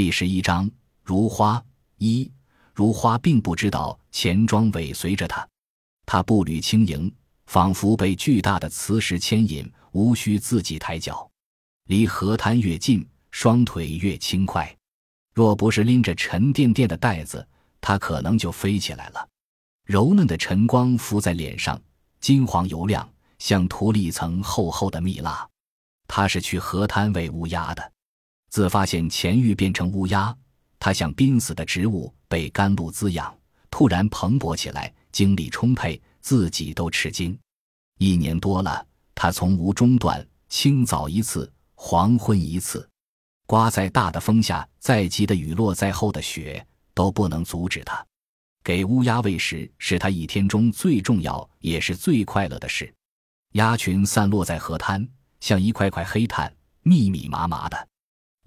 第十一章，如花一，如花并不知道钱庄尾随着他，他步履轻盈，仿佛被巨大的磁石牵引，无需自己抬脚。离河滩越近，双腿越轻快。若不是拎着沉甸甸的袋子，他可能就飞起来了。柔嫩的晨光浮在脸上，金黄油亮，像涂了一层厚厚的蜜蜡。他是去河滩喂乌鸦的。自发现钱玉变成乌鸦，他像濒死的植物，被甘露滋养，突然蓬勃起来，精力充沛，自己都吃惊。一年多了，他从无中断，清早一次。黄昏一次，刮再大的风下，再急的雨落再厚的雪，都不能阻止他。给乌鸦喂食是他一天中最重要也是最快乐的事。鸭群散落在河滩，像一块块黑炭，密密麻麻的，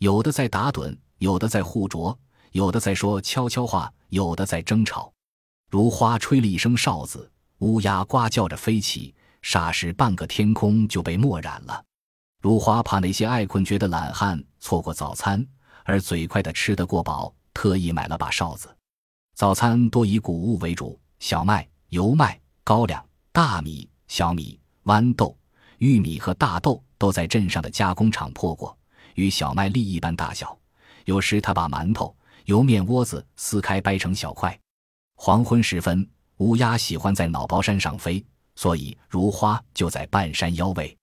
有的在打盹，有的在互啄，有的在说悄悄话，有的在争吵。如花吹了一声哨子，乌鸦呱叫着飞起，霎时半个天空就被墨染了。如花怕那些爱困觉的懒汉错过早餐，而嘴快的吃得过饱，特意买了把哨子。早餐多以谷物为主，小麦、油麦、高粱、大米、小米、豌豆、玉米和大豆都在镇上的加工厂破过，与小麦粒一般大小。有时他把馒头、油面窝子撕开掰成小块。黄昏时分，乌鸦喜欢在脑包山上飞，所以如花就在半山腰位。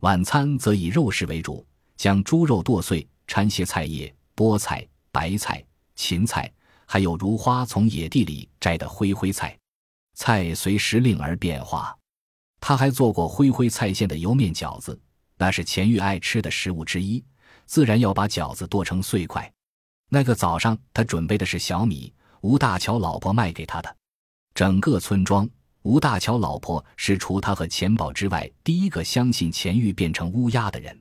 晚餐则以肉食为主，将猪肉剁碎，掺些菜叶、菠菜、白菜、芹菜，还有如花从野地里摘的灰灰菜。菜随时令而变化。他还做过灰灰菜馅的油面饺子，那是钱玉爱吃的食物之一，自然要把饺子剁成碎块。那个早上，他准备的是小米，吴大乔老婆卖给他的。整个村庄。吴大乔老婆是除他和钱宝之外第一个相信钱玉变成乌鸦的人。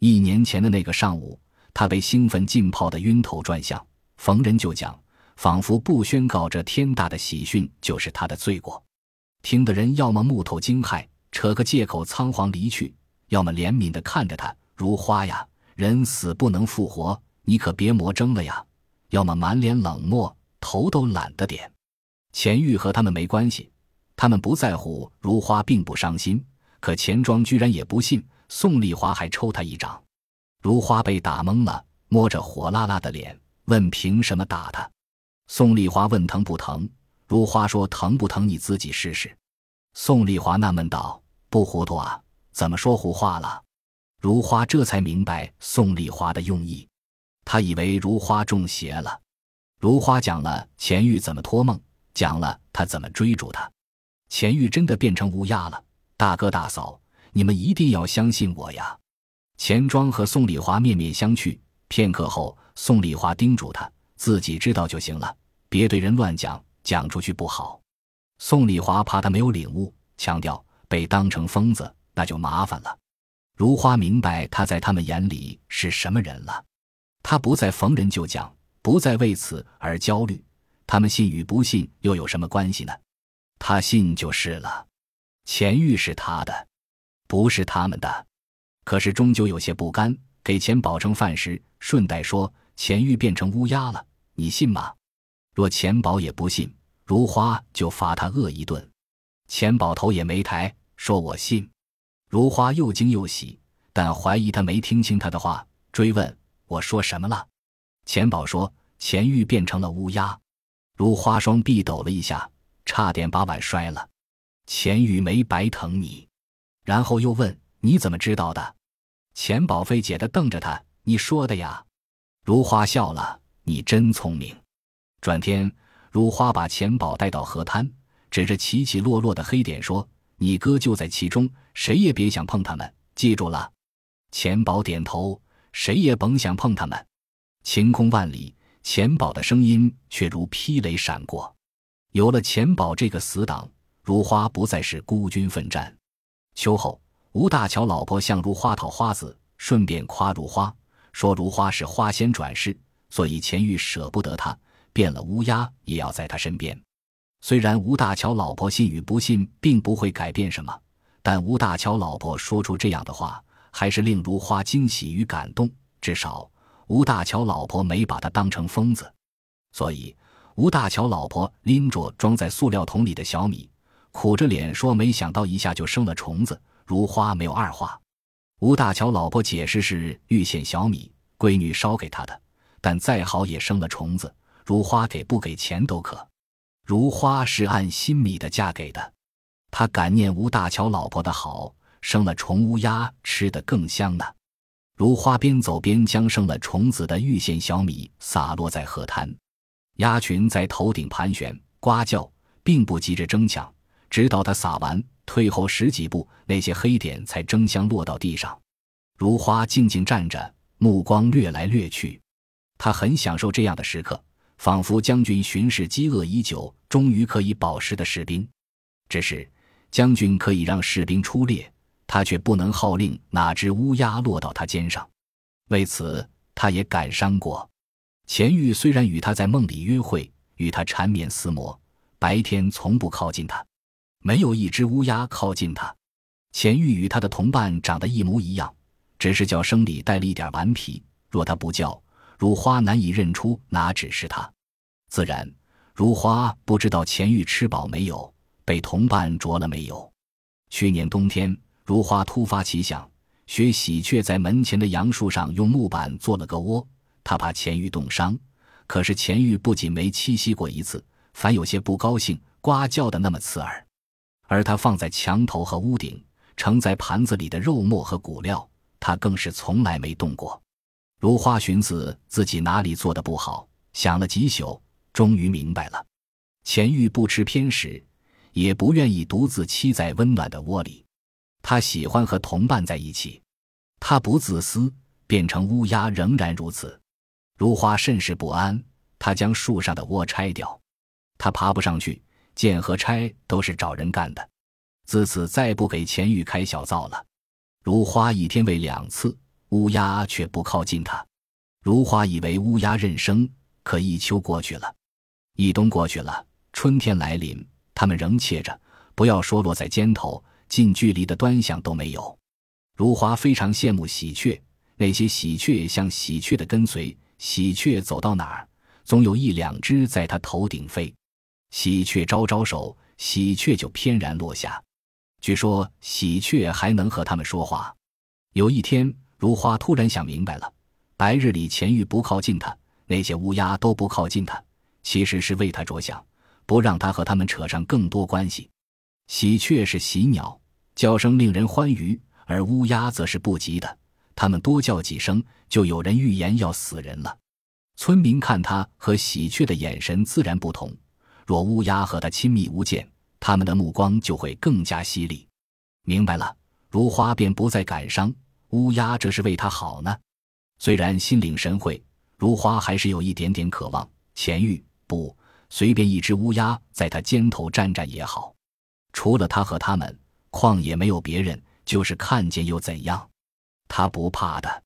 一年前的那个上午，他被兴奋浸泡得晕头转向，逢人就讲，仿佛不宣告这天大的喜讯就是他的罪过。听的人要么木头惊骇，扯个借口仓皇离去；要么怜悯地看着他，如花呀，人死不能复活，你可别魔怔了呀；要么满脸冷漠，头都懒得点。钱玉和他们没关系。他们不在乎，如花并不伤心，可钱庄居然也不信。宋丽华还抽他一掌，如花被打懵了，摸着火辣辣的脸问：“凭什么打他？”宋丽华问：“疼不疼？”如花说：“疼不疼？你自己试试。”宋丽华纳闷道：“不糊涂啊？怎么说胡话了？”如花这才明白宋丽华的用意，他以为如花中邪了。如花讲了钱玉怎么托梦，讲了他怎么追逐他。钱玉真的变成乌鸦了，大哥大嫂，你们一定要相信我呀！钱庄和宋丽华面面相觑，片刻后，宋丽华叮嘱他自己知道就行了，别对人乱讲，讲出去不好。宋丽华怕他没有领悟，强调被当成疯子那就麻烦了。如花明白他在他们眼里是什么人了，他不再逢人就讲，不再为此而焦虑。他们信与不信又有什么关系呢？他信就是了，钱玉是他的，不是他们的。可是终究有些不甘，给钱宝盛饭时，顺带说：“钱玉变成乌鸦了，你信吗？”若钱宝也不信，如花就罚他饿一顿。钱宝头也没抬，说我信。如花又惊又喜，但怀疑他没听清他的话，追问：“我说什么了？”钱宝说：“钱玉变成了乌鸦。”如花双臂抖了一下。差点把碗摔了，钱玉没白疼你，然后又问你怎么知道的？钱宝费解的瞪着他，你说的呀？如花笑了，你真聪明。转天，如花把钱宝带到河滩，指着起起落落的黑点说：“你哥就在其中，谁也别想碰他们，记住了。”钱宝点头，谁也甭想碰他们。晴空万里，钱宝的声音却如霹雷闪过。有了钱宝这个死党，如花不再是孤军奋战。秋后，吴大乔老婆向如花讨花子，顺便夸如花，说如花是花仙转世，所以钱玉舍不得她，变了乌鸦也要在她身边。虽然吴大乔老婆信与不信并不会改变什么，但吴大乔老婆说出这样的话，还是令如花惊喜与感动。至少吴大乔老婆没把他当成疯子，所以吴大乔老婆拎着装在塑料桶里的小米，苦着脸说：“没想到一下就生了虫子。”如花没有二话。吴大乔老婆解释是遇险小米，闺女烧给他的，但再好也生了虫子，如花给不给钱都可。如花是按新米的价给的，他感念吴大乔老婆的好，生了虫乌鸦吃得更香呢。如花边走边将生了虫子的玉县小米洒落在河滩，鸭群在头顶盘旋呱叫，并不急着争抢，直到它撒完，退后十几步，那些黑点才争相落到地上。如花静静站着，目光掠来掠去，他很享受这样的时刻，仿佛将军巡视饥饿已久，终于可以饱食的士兵。只是将军可以让士兵出猎。他却不能号令哪只乌鸦落到他肩上，为此他也感伤过。钱玉虽然与他在梦里约会，与他缠绵厮磨，白天从不靠近他，没有一只乌鸦靠近他。钱玉与他的同伴长得一模一样，只是叫声里带了一点顽皮。若他不叫，如花难以认出哪只是他。自然，如花不知道钱玉吃饱没有，被同伴啄了没有。去年冬天。如花突发奇想，学喜鹊在门前的杨树上用木板做了个窝。他怕钱玉冻伤，可是钱玉不仅没栖息过一次，反有些不高兴，呱叫的那么刺耳。而他放在墙头和屋顶，盛在盘子里的肉末和骨料，他更是从来没动过。如花寻思自己哪里做的不好，想了几宿，终于明白了：钱玉不吃偏食，也不愿意独自栖在温暖的窝里。他喜欢和同伴在一起，他不自私，变成乌鸦仍然如此。如花甚是不安，他将树上的窝拆掉，他爬不上去，建和拆都是找人干的。自此再不给钱玉开小灶了。如花一天喂两次，乌鸦却不靠近他。如花以为乌鸦认生，可一秋过去了，一冬过去了，春天来临，他们仍怯着，不要说落在肩头。近距离的端详都没有，如花非常羡慕喜鹊。那些喜鹊像喜鹊的跟随，喜鹊走到哪儿，总有一两只在它头顶飞。喜鹊招招手，喜鹊就翩然落下。据说喜鹊还能和它们说话。有一天，如花突然想明白了：白日里钱玉不靠近他，那些乌鸦都不靠近他，其实是为他着想，不让他和他们扯上更多关系。喜鹊是喜鸟，叫声令人欢愉；而乌鸦则是不吉的，它们多叫几声，就有人预言要死人了。村民看他和喜鹊的眼神自然不同，若乌鸦和他亲密无间，他们的目光就会更加犀利。明白了，如花便不再感伤，乌鸦这是为他好呢。虽然心领神会，如花还是有一点点渴望。钱玉不随便一只乌鸦在他肩头站站也好。除了他和他们，旷野没有别人，就是看见又怎样？他不怕的。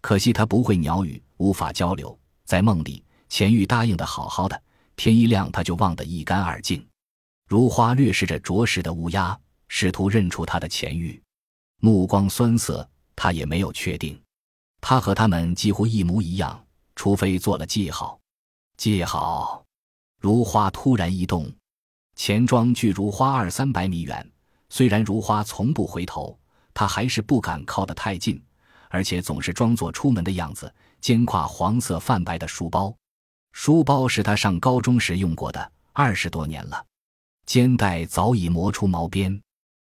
可惜他不会鸟语，无法交流。在梦里，钱玉答应的好好的，天一亮他就忘得一干二净。如花掠视着啄食的乌鸦，试图认出他的钱玉，目光酸涩，他也没有确定。他和他们几乎一模一样，除非做了记号。记号。如花突然一动。钱庄距如花二三百米远，虽然如花从不回头，他还是不敢靠得太近，而且总是装作出门的样子，肩挎黄色泛白的书包。书包是他上高中时用过的，二十多年了，肩带早已磨出毛边。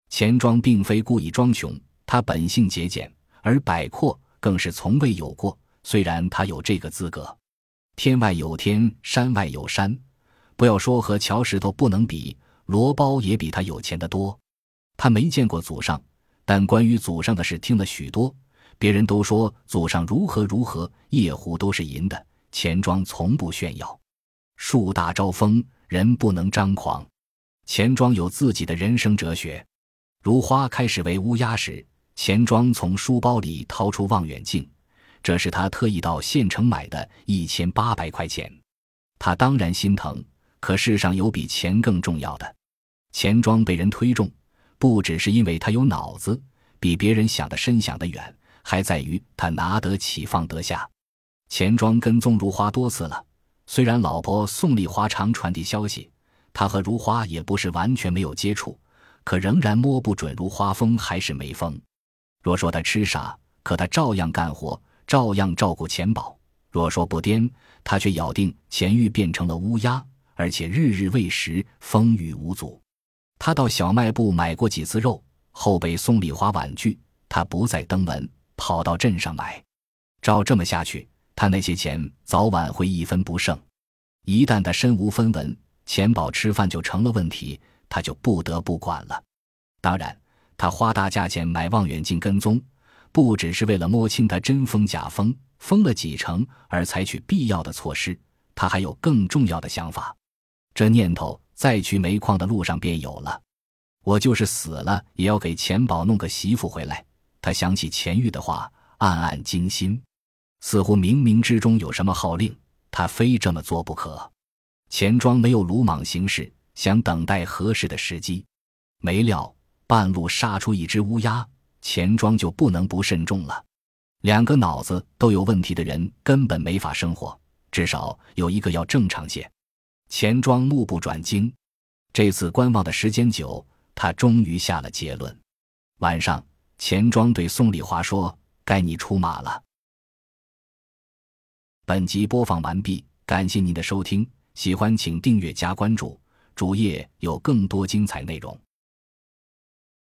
钱庄并非故意装穷，他本性节俭，而摆阔更是从未有过。虽然他有这个资格，天外有天，山外有山。不要说和乔石头不能比，罗包也比他有钱的多。他没见过祖上，但关于祖上的事听了许多。别人都说祖上如何如何，夜壶都是银的，钱庄从不炫耀。树大招风，人不能张狂。钱庄有自己的人生哲学。如花开始为乌鸦时，钱庄从书包里掏出望远镜，这是他特意到县城买的，一千八百块钱。他当然心疼。可世上有比钱更重要的，钱庄被人推重，不只是因为他有脑子，比别人想的深想的远，还在于他拿得起放得下。钱庄跟踪如花多次了，虽然老婆宋丽华常传递消息，他和如花也不是完全没有接触，可仍然摸不准如花疯还是没疯。若说他痴傻，可他照样干活，照样照顾钱宝；若说不癫，他却咬定钱玉变成了乌鸦，而且日日喂食，风雨无阻。他到小卖部买过几次肉，后被宋丽华婉拒，他不再登门，跑到镇上买。照这么下去，他那些钱早晚会一分不剩。一旦他身无分文，钱宝吃饭就成了问题，他就不得不管了。当然。他花大价钱买望远镜跟踪，不只是为了摸清他真疯假疯，疯了几成而采取必要的措施。他还有更重要的想法，这念头在去煤矿的路上便有了。我就是死了，也要给钱宝弄个媳妇回来。他想起钱玉的话，暗暗惊心，似乎冥冥之中有什么号令，他非这么做不可。钱庄没有鲁莽行事，想等待合适的时机，没料。半路杀出一只乌鸦，钱庄就不能不慎重了。两个脑子都有问题的人根本没法生活，至少有一个要正常些。钱庄目不转睛，这次观望的时间久，他终于下了结论。晚上，钱庄对宋丽华说：“该你出马了。”本集播放完毕，感谢您的收听，喜欢请订阅加关注，主页有更多精彩内容。